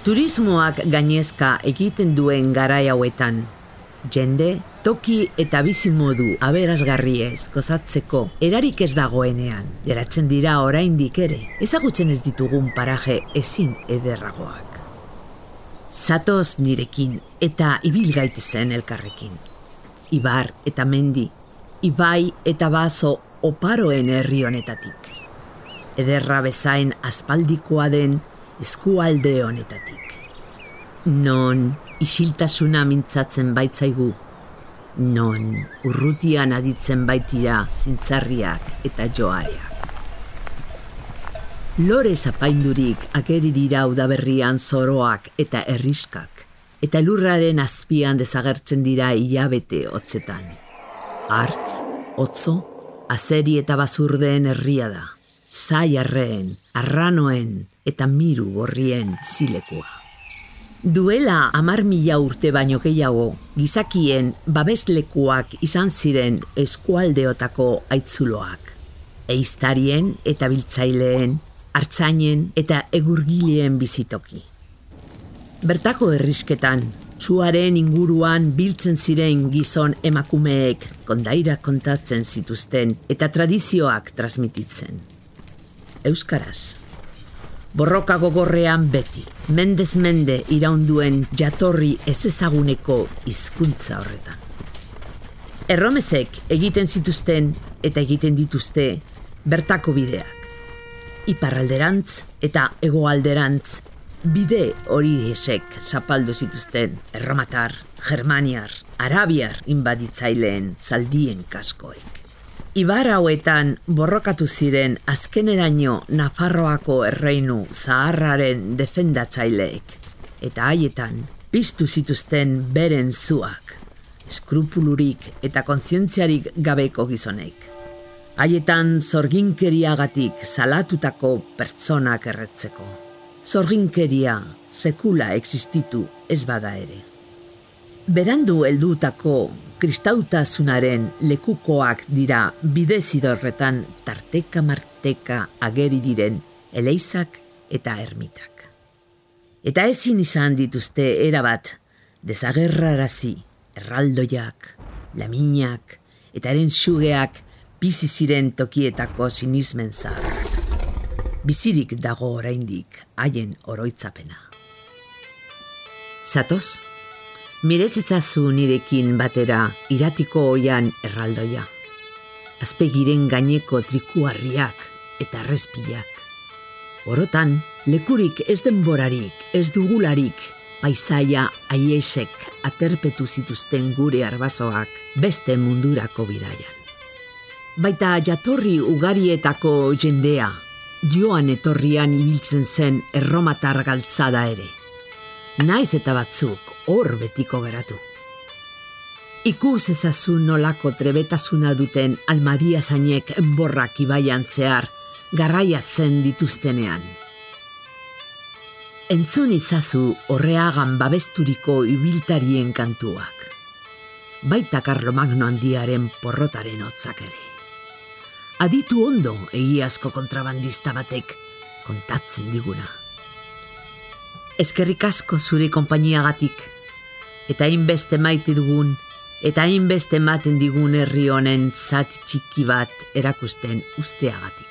Turismoak gainezka egiten duen garai hauetan. Jende, toki eta bizimodu aberasgarriez gozatzeko erarik ez dagoenean. Geratzen dira oraindik ere, ezagutzen ez ditugun paraje ezin ederragoak. Zatoz nirekin eta ibil gaitezen elkarrekin. Ibar eta mendi, ibai eta baso oparoen herri honetatik. Ederra bezain aspaldikoa den eskualde honetatik. Non isiltasuna mintzatzen baitzaigu, non urrutian aditzen baitira zintzarriak eta joareak. Lore zapaindurik ageri dira udaberrian zoroak eta erriskak, eta lurraren azpian desagertzen dira hilabete hotzetan. Artz, otzo, azeri eta bazurdeen herria da, zai arreen, arranoen eta miru gorrien zilekua. Duela amar mila urte baino gehiago, gizakien babeslekuak izan ziren eskualdeotako aitzuloak. Eiztarien eta biltzaileen, hartzainen eta egurgileen bizitoki. Bertako errisketan, zuaren inguruan biltzen ziren gizon emakumeek kondaira kontatzen zituzten eta tradizioak transmititzen. Euskaraz borroka gogorrean beti, mendez mende iraunduen jatorri ez ezaguneko hizkuntza horretan. Erromezek egiten zituzten eta egiten dituzte bertako bideak. Iparralderantz eta hegoalderantz bide hori esek zapaldu zituzten erromatar, germaniar, arabiar inbaditzaileen zaldien kaskoek. Ibar hauetan borrokatu ziren azkeneraino Nafarroako erreinu zaharraren defendatzaileek, eta haietan piztu zituzten beren zuak, eskrupulurik eta kontzientziarik gabeko gizonek. Haietan zorginkeriagatik salatutako pertsonak erretzeko. Zorginkeria sekula existitu ez bada ere. Berandu heldutako kristautasunaren lekukoak dira bidezidorretan tarteka marteka ageri diren eleizak eta ermitak. Eta ezin izan dituzte erabat dezagerrarazi erraldoiak, laminak eta eren xugeak bizi ziren tokietako sinismen zaharrak. Bizirik dago oraindik haien oroitzapena. Zatoz? Mirezitzazu nirekin batera iratiko oian erraldoia. Azpegiren gaineko trikuarriak eta respilak. Orotan, lekurik ez denborarik, ez dugularik, paisaia aiesek aterpetu zituzten gure arbazoak beste mundurako bidaian. Baita jatorri ugarietako jendea, joan etorrian ibiltzen zen erromatar galtzada ere. Naiz eta batzuk hor betiko geratu. Ikus ezazu nolako trebetasuna duten almadia zainek enborrak ibaian zehar garraiatzen dituztenean. Entzun izazu horreagan babesturiko ibiltarien kantuak. Baita Carlo Magno handiaren porrotaren hotzak ere. Aditu ondo egiazko kontrabandista batek kontatzen diguna. Ezkerrik asko zure konpainiagatik eta hainbeste maite dugun, eta hainbeste ematen digun herri honen zat txiki bat erakusten usteagatik.